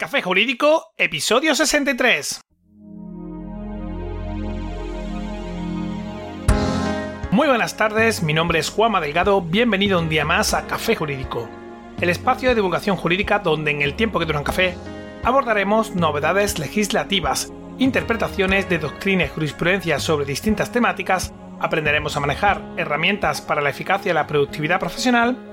Café Jurídico, episodio 63. Muy buenas tardes, mi nombre es Juanma Delgado, bienvenido un día más a Café Jurídico, el espacio de divulgación jurídica donde en el tiempo que dura un café abordaremos novedades legislativas, interpretaciones de doctrina y jurisprudencia sobre distintas temáticas, aprenderemos a manejar herramientas para la eficacia y la productividad profesional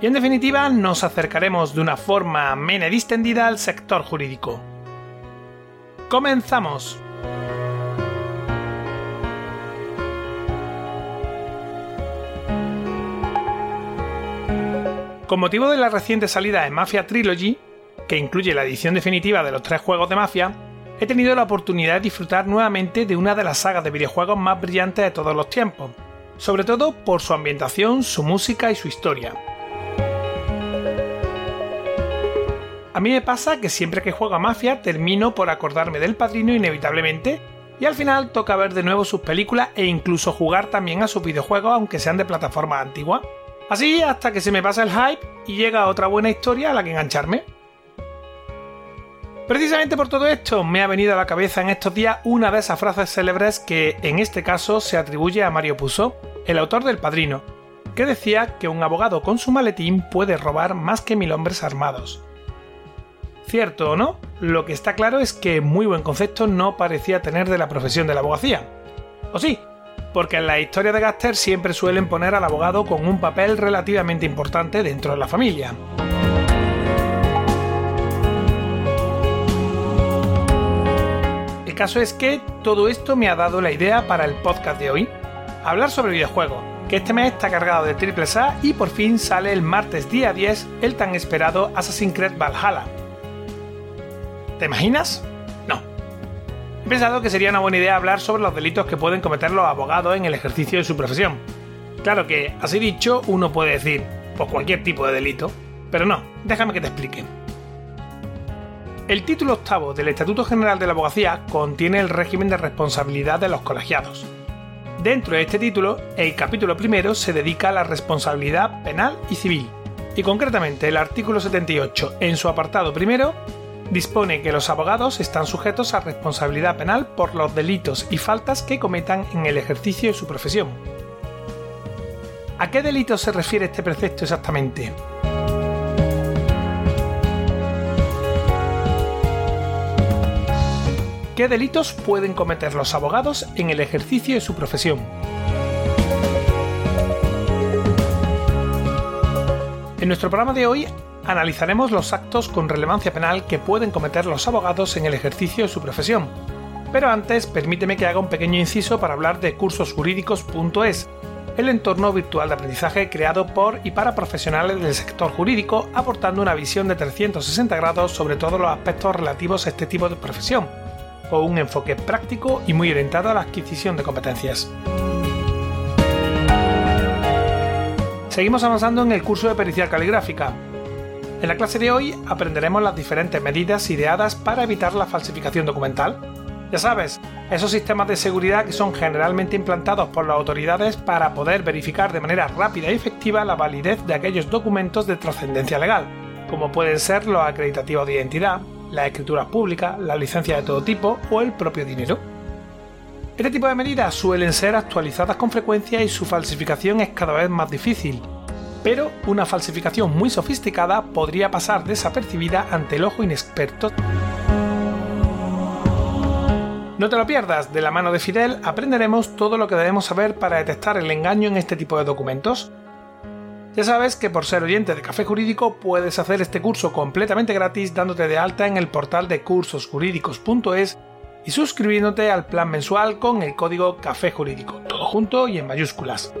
y en definitiva nos acercaremos de una forma amena y distendida al sector jurídico. ¡Comenzamos! Con motivo de la reciente salida de Mafia Trilogy, que incluye la edición definitiva de los tres juegos de Mafia, he tenido la oportunidad de disfrutar nuevamente de una de las sagas de videojuegos más brillantes de todos los tiempos, sobre todo por su ambientación, su música y su historia. A mí me pasa que siempre que juego a Mafia termino por acordarme del padrino inevitablemente y al final toca ver de nuevo sus películas e incluso jugar también a sus videojuegos aunque sean de plataforma antigua. Así hasta que se me pasa el hype y llega otra buena historia a la que engancharme. Precisamente por todo esto me ha venido a la cabeza en estos días una de esas frases célebres que en este caso se atribuye a Mario Puzo, el autor del Padrino, que decía que un abogado con su maletín puede robar más que mil hombres armados. Cierto o no, lo que está claro es que muy buen concepto no parecía tener de la profesión de la abogacía. ¿O sí? Porque en la historia de Gaster siempre suelen poner al abogado con un papel relativamente importante dentro de la familia. El caso es que todo esto me ha dado la idea para el podcast de hoy, hablar sobre videojuegos, que este mes está cargado de triple A y por fin sale el martes día 10 el tan esperado Assassin's Creed Valhalla, ¿Te imaginas? No. He pensado que sería una buena idea hablar sobre los delitos que pueden cometer los abogados en el ejercicio de su profesión. Claro que, así dicho, uno puede decir, pues cualquier tipo de delito, pero no, déjame que te explique. El título octavo del Estatuto General de la Abogacía contiene el régimen de responsabilidad de los colegiados. Dentro de este título, el capítulo primero se dedica a la responsabilidad penal y civil, y concretamente el artículo 78, en su apartado primero, dispone que los abogados están sujetos a responsabilidad penal por los delitos y faltas que cometan en el ejercicio de su profesión. ¿A qué delitos se refiere este precepto exactamente? ¿Qué delitos pueden cometer los abogados en el ejercicio de su profesión? En nuestro programa de hoy analizaremos los actos con relevancia penal que pueden cometer los abogados en el ejercicio de su profesión. Pero antes, permíteme que haga un pequeño inciso para hablar de cursosjurídicos.es, el entorno virtual de aprendizaje creado por y para profesionales del sector jurídico, aportando una visión de 360 grados sobre todos los aspectos relativos a este tipo de profesión, o un enfoque práctico y muy orientado a la adquisición de competencias. Seguimos avanzando en el curso de pericial caligráfica, en la clase de hoy aprenderemos las diferentes medidas ideadas para evitar la falsificación documental. Ya sabes, esos sistemas de seguridad que son generalmente implantados por las autoridades para poder verificar de manera rápida y efectiva la validez de aquellos documentos de trascendencia legal, como pueden ser los acreditativos de identidad, las escrituras públicas, las licencias de todo tipo o el propio dinero. Este tipo de medidas suelen ser actualizadas con frecuencia y su falsificación es cada vez más difícil, pero una falsificación muy sofisticada podría pasar desapercibida ante el ojo inexperto. No te lo pierdas, de la mano de Fidel aprenderemos todo lo que debemos saber para detectar el engaño en este tipo de documentos. Ya sabes que por ser oyente de Café Jurídico puedes hacer este curso completamente gratis dándote de alta en el portal de cursosjurídicos.es y suscribiéndote al plan mensual con el código Café Jurídico, todo junto y en mayúsculas.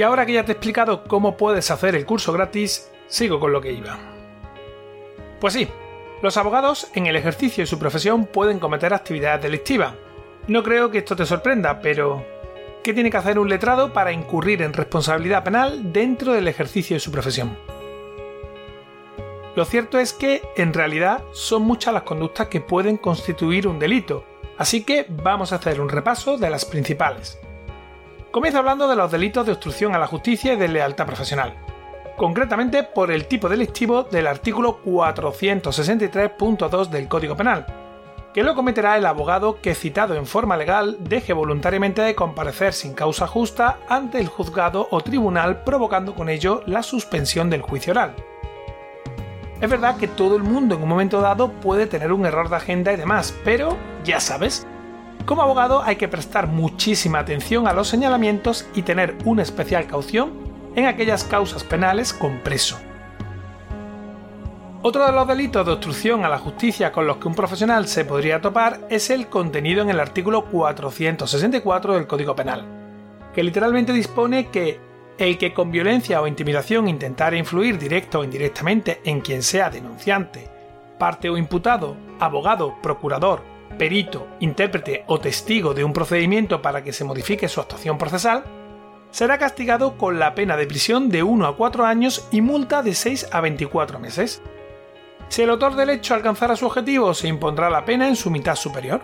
Y ahora que ya te he explicado cómo puedes hacer el curso gratis, sigo con lo que iba. Pues sí, los abogados en el ejercicio de su profesión pueden cometer actividades delictivas. No creo que esto te sorprenda, pero ¿qué tiene que hacer un letrado para incurrir en responsabilidad penal dentro del ejercicio de su profesión? Lo cierto es que, en realidad, son muchas las conductas que pueden constituir un delito, así que vamos a hacer un repaso de las principales. Comienzo hablando de los delitos de obstrucción a la justicia y de lealtad profesional, concretamente por el tipo delictivo del artículo 463.2 del Código Penal, que lo cometerá el abogado que citado en forma legal deje voluntariamente de comparecer sin causa justa ante el juzgado o tribunal provocando con ello la suspensión del juicio oral. Es verdad que todo el mundo en un momento dado puede tener un error de agenda y demás, pero ya sabes, como abogado hay que prestar muchísima atención a los señalamientos y tener una especial caución en aquellas causas penales con preso. Otro de los delitos de obstrucción a la justicia con los que un profesional se podría topar es el contenido en el artículo 464 del Código Penal, que literalmente dispone que el que con violencia o intimidación intentara influir directo o indirectamente en quien sea denunciante, parte o imputado, abogado, procurador, perito, intérprete o testigo de un procedimiento para que se modifique su actuación procesal, será castigado con la pena de prisión de 1 a 4 años y multa de 6 a 24 meses, si el autor del hecho alcanzara su objetivo, se impondrá la pena en su mitad superior.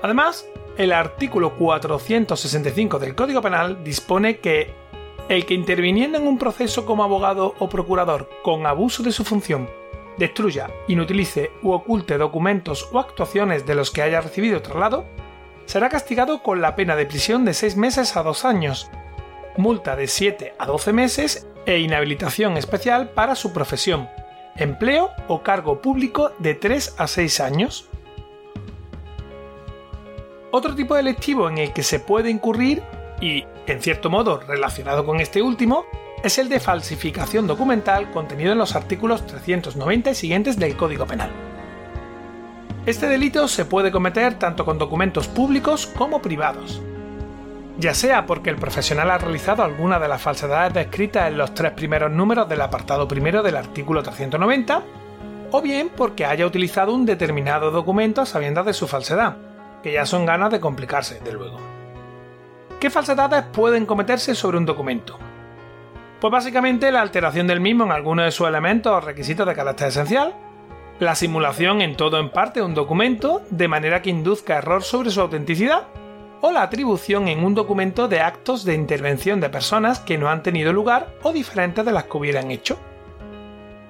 Además, el artículo 465 del Código Penal dispone que el que interviniendo en un proceso como abogado o procurador con abuso de su función destruya, inutilice u oculte documentos o actuaciones de los que haya recibido traslado, será castigado con la pena de prisión de 6 meses a 2 años multa de 7 a 12 meses e inhabilitación especial para su profesión, empleo o cargo público de 3 a 6 años. Otro tipo delictivo en el que se puede incurrir, y en cierto modo relacionado con este último, es el de falsificación documental contenido en los artículos 390 y siguientes del Código Penal. Este delito se puede cometer tanto con documentos públicos como privados, ya sea porque el profesional ha realizado alguna de las falsedades descritas en los tres primeros números del apartado primero del artículo 390, o bien porque haya utilizado un determinado documento a sabiendas de su falsedad, que ya son ganas de complicarse, de luego. ¿Qué falsedades pueden cometerse sobre un documento? Pues básicamente la alteración del mismo en alguno de sus elementos o requisitos de carácter esencial, la simulación en todo o en parte de un documento de manera que induzca error sobre su autenticidad, o la atribución en un documento de actos de intervención de personas que no han tenido lugar o diferentes de las que hubieran hecho.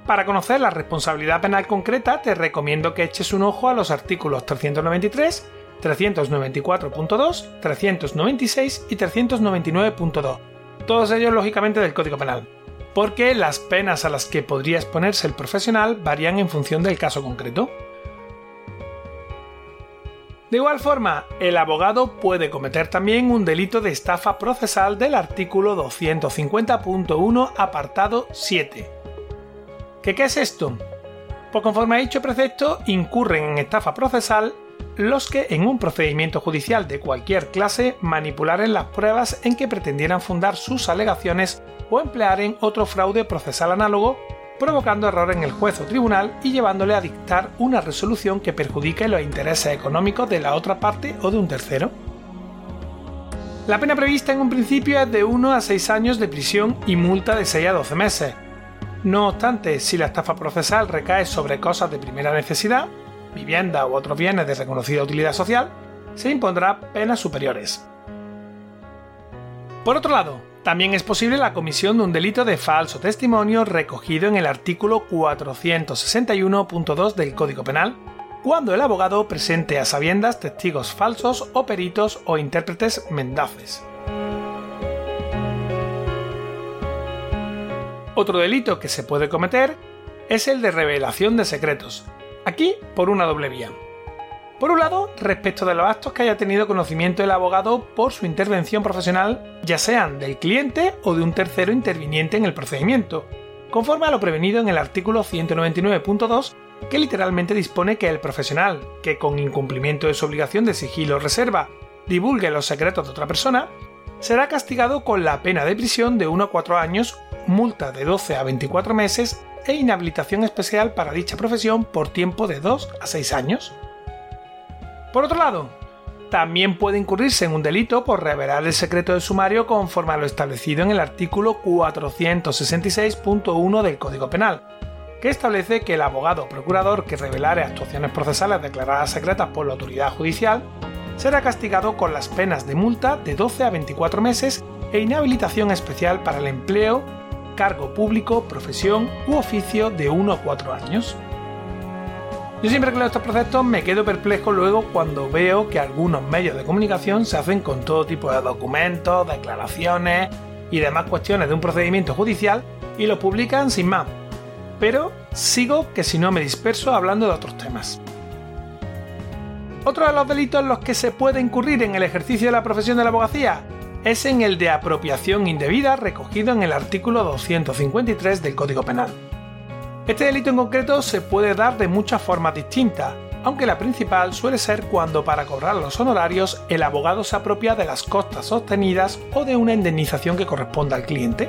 Para conocer la responsabilidad penal concreta te recomiendo que eches un ojo a los artículos 393, 394.2, 396 y 399.2, todos ellos lógicamente del Código Penal, porque las penas a las que podría exponerse el profesional varían en función del caso concreto. De igual forma, el abogado puede cometer también un delito de estafa procesal del artículo 250.1 apartado 7. ¿Qué, ¿Qué es esto? Pues conforme a dicho precepto, incurren en estafa procesal los que en un procedimiento judicial de cualquier clase manipularen las pruebas en que pretendieran fundar sus alegaciones o emplearen otro fraude procesal análogo provocando error en el juez o tribunal y llevándole a dictar una resolución que perjudique los intereses económicos de la otra parte o de un tercero. La pena prevista en un principio es de 1 a 6 años de prisión y multa de 6 a 12 meses. No obstante, si la estafa procesal recae sobre cosas de primera necesidad, vivienda u otros bienes de reconocida utilidad social, se impondrá penas superiores. Por otro lado, también es posible la comisión de un delito de falso testimonio recogido en el artículo 461.2 del Código Penal, cuando el abogado presente a sabiendas testigos falsos o peritos o intérpretes mendaces. Otro delito que se puede cometer es el de revelación de secretos, aquí por una doble vía. Por un lado, respecto de los actos que haya tenido conocimiento el abogado por su intervención profesional, ya sean del cliente o de un tercero interviniente en el procedimiento, conforme a lo prevenido en el artículo 199.2, que literalmente dispone que el profesional que con incumplimiento de su obligación de sigilo o reserva divulgue los secretos de otra persona, será castigado con la pena de prisión de 1 a 4 años, multa de 12 a 24 meses e inhabilitación especial para dicha profesión por tiempo de 2 a 6 años. Por otro lado, también puede incurrirse en un delito por revelar el secreto de sumario conforme a lo establecido en el artículo 466.1 del Código Penal, que establece que el abogado o procurador que revelare actuaciones procesales declaradas secretas por la autoridad judicial será castigado con las penas de multa de 12 a 24 meses e inhabilitación especial para el empleo, cargo público, profesión u oficio de 1 a 4 años. Yo siempre que leo estos preceptos me quedo perplejo luego cuando veo que algunos medios de comunicación se hacen con todo tipo de documentos, declaraciones y demás cuestiones de un procedimiento judicial y lo publican sin más. Pero sigo que si no me disperso hablando de otros temas. Otro de los delitos en los que se puede incurrir en el ejercicio de la profesión de la abogacía es en el de apropiación indebida recogido en el artículo 253 del Código Penal. Este delito en concreto se puede dar de muchas formas distintas, aunque la principal suele ser cuando para cobrar los honorarios el abogado se apropia de las costas obtenidas o de una indemnización que corresponda al cliente.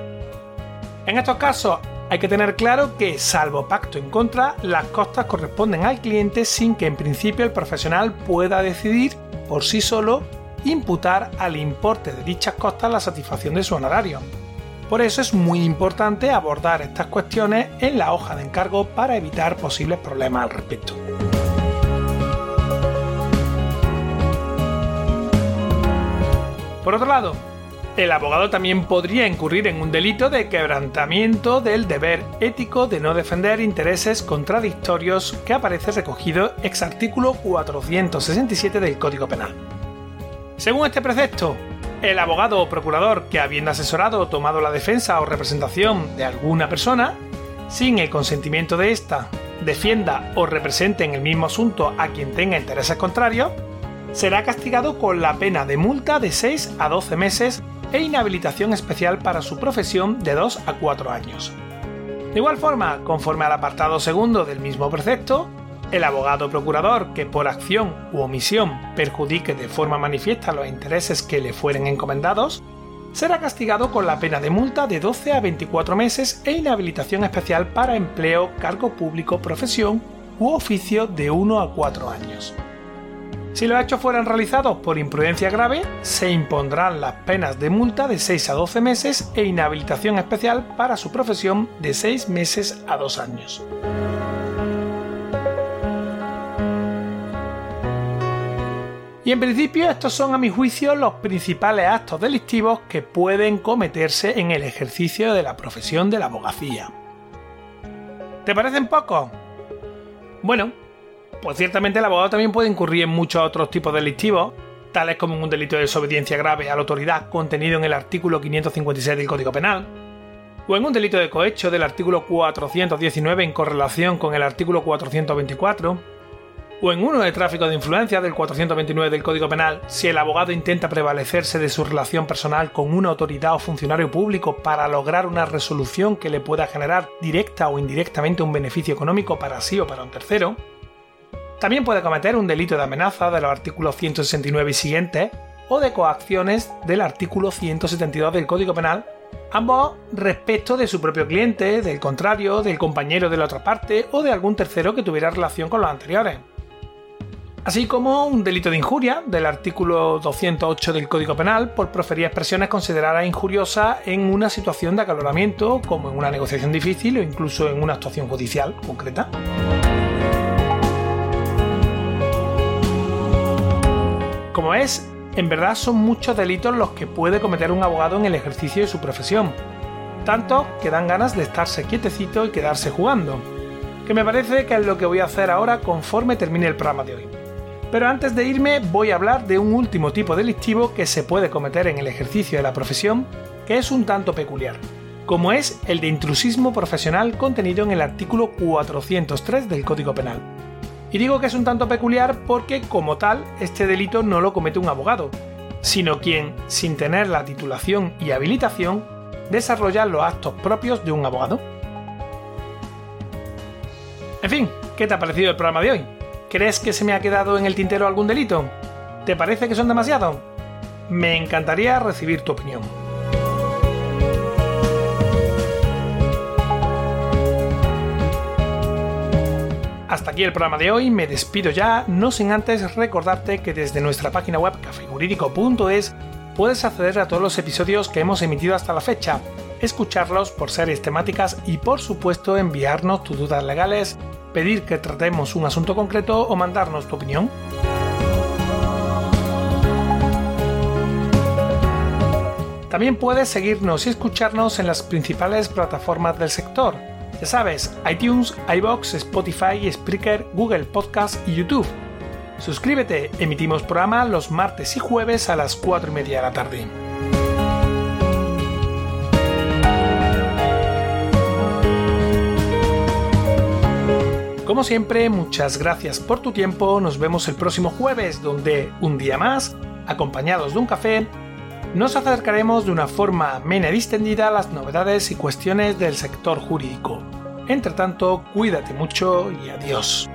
En estos casos hay que tener claro que, salvo pacto en contra, las costas corresponden al cliente sin que en principio el profesional pueda decidir por sí solo imputar al importe de dichas costas la satisfacción de su honorario. Por eso es muy importante abordar estas cuestiones en la hoja de encargo para evitar posibles problemas al respecto. Por otro lado, el abogado también podría incurrir en un delito de quebrantamiento del deber ético de no defender intereses contradictorios que aparece recogido ex artículo 467 del Código Penal. Según este precepto, el abogado o procurador que habiendo asesorado o tomado la defensa o representación de alguna persona, sin el consentimiento de ésta, defienda o represente en el mismo asunto a quien tenga intereses contrarios, será castigado con la pena de multa de 6 a 12 meses e inhabilitación especial para su profesión de 2 a 4 años. De igual forma, conforme al apartado segundo del mismo precepto, el abogado procurador que por acción u omisión perjudique de forma manifiesta los intereses que le fueren encomendados, será castigado con la pena de multa de 12 a 24 meses e inhabilitación especial para empleo, cargo público, profesión u oficio de 1 a 4 años. Si los hechos fueran realizados por imprudencia grave, se impondrán las penas de multa de 6 a 12 meses e inhabilitación especial para su profesión de 6 meses a 2 años. Y en principio estos son a mi juicio los principales actos delictivos que pueden cometerse en el ejercicio de la profesión de la abogacía. ¿Te parecen pocos? Bueno, pues ciertamente el abogado también puede incurrir en muchos otros tipos delictivos, tales como un delito de desobediencia grave a la autoridad contenido en el artículo 556 del Código Penal, o en un delito de cohecho del artículo 419 en correlación con el artículo 424, o en uno de tráfico de influencia del 429 del Código Penal, si el abogado intenta prevalecerse de su relación personal con una autoridad o funcionario público para lograr una resolución que le pueda generar directa o indirectamente un beneficio económico para sí o para un tercero, también puede cometer un delito de amenaza de los artículos 169 y siguientes o de coacciones del artículo 172 del Código Penal, ambos respecto de su propio cliente, del contrario, del compañero de la otra parte o de algún tercero que tuviera relación con los anteriores. Así como un delito de injuria del artículo 208 del Código Penal por proferir expresiones consideradas injuriosas en una situación de acaloramiento, como en una negociación difícil o incluso en una actuación judicial concreta. Como es, en verdad son muchos delitos los que puede cometer un abogado en el ejercicio de su profesión. Tanto que dan ganas de estarse quietecito y quedarse jugando. Que me parece que es lo que voy a hacer ahora conforme termine el programa de hoy. Pero antes de irme voy a hablar de un último tipo delictivo que se puede cometer en el ejercicio de la profesión, que es un tanto peculiar, como es el de intrusismo profesional contenido en el artículo 403 del Código Penal. Y digo que es un tanto peculiar porque, como tal, este delito no lo comete un abogado, sino quien, sin tener la titulación y habilitación, desarrolla los actos propios de un abogado. En fin, ¿qué te ha parecido el programa de hoy? ¿Crees que se me ha quedado en el tintero algún delito? ¿Te parece que son demasiados? Me encantaría recibir tu opinión. Hasta aquí el programa de hoy, me despido ya, no sin antes recordarte que desde nuestra página web cafejurídico.es puedes acceder a todos los episodios que hemos emitido hasta la fecha, escucharlos por series temáticas y por supuesto enviarnos tus dudas legales, pedir que tratemos un asunto concreto o mandarnos tu opinión. También puedes seguirnos y escucharnos en las principales plataformas del sector. Ya sabes, iTunes, iBox, Spotify, Spreaker, Google Podcast y YouTube. Suscríbete, emitimos programa los martes y jueves a las 4 y media de la tarde. Como siempre, muchas gracias por tu tiempo. Nos vemos el próximo jueves, donde un día más, acompañados de un café, nos acercaremos de una forma amena y distendida a las novedades y cuestiones del sector jurídico. Entre tanto, cuídate mucho y adiós.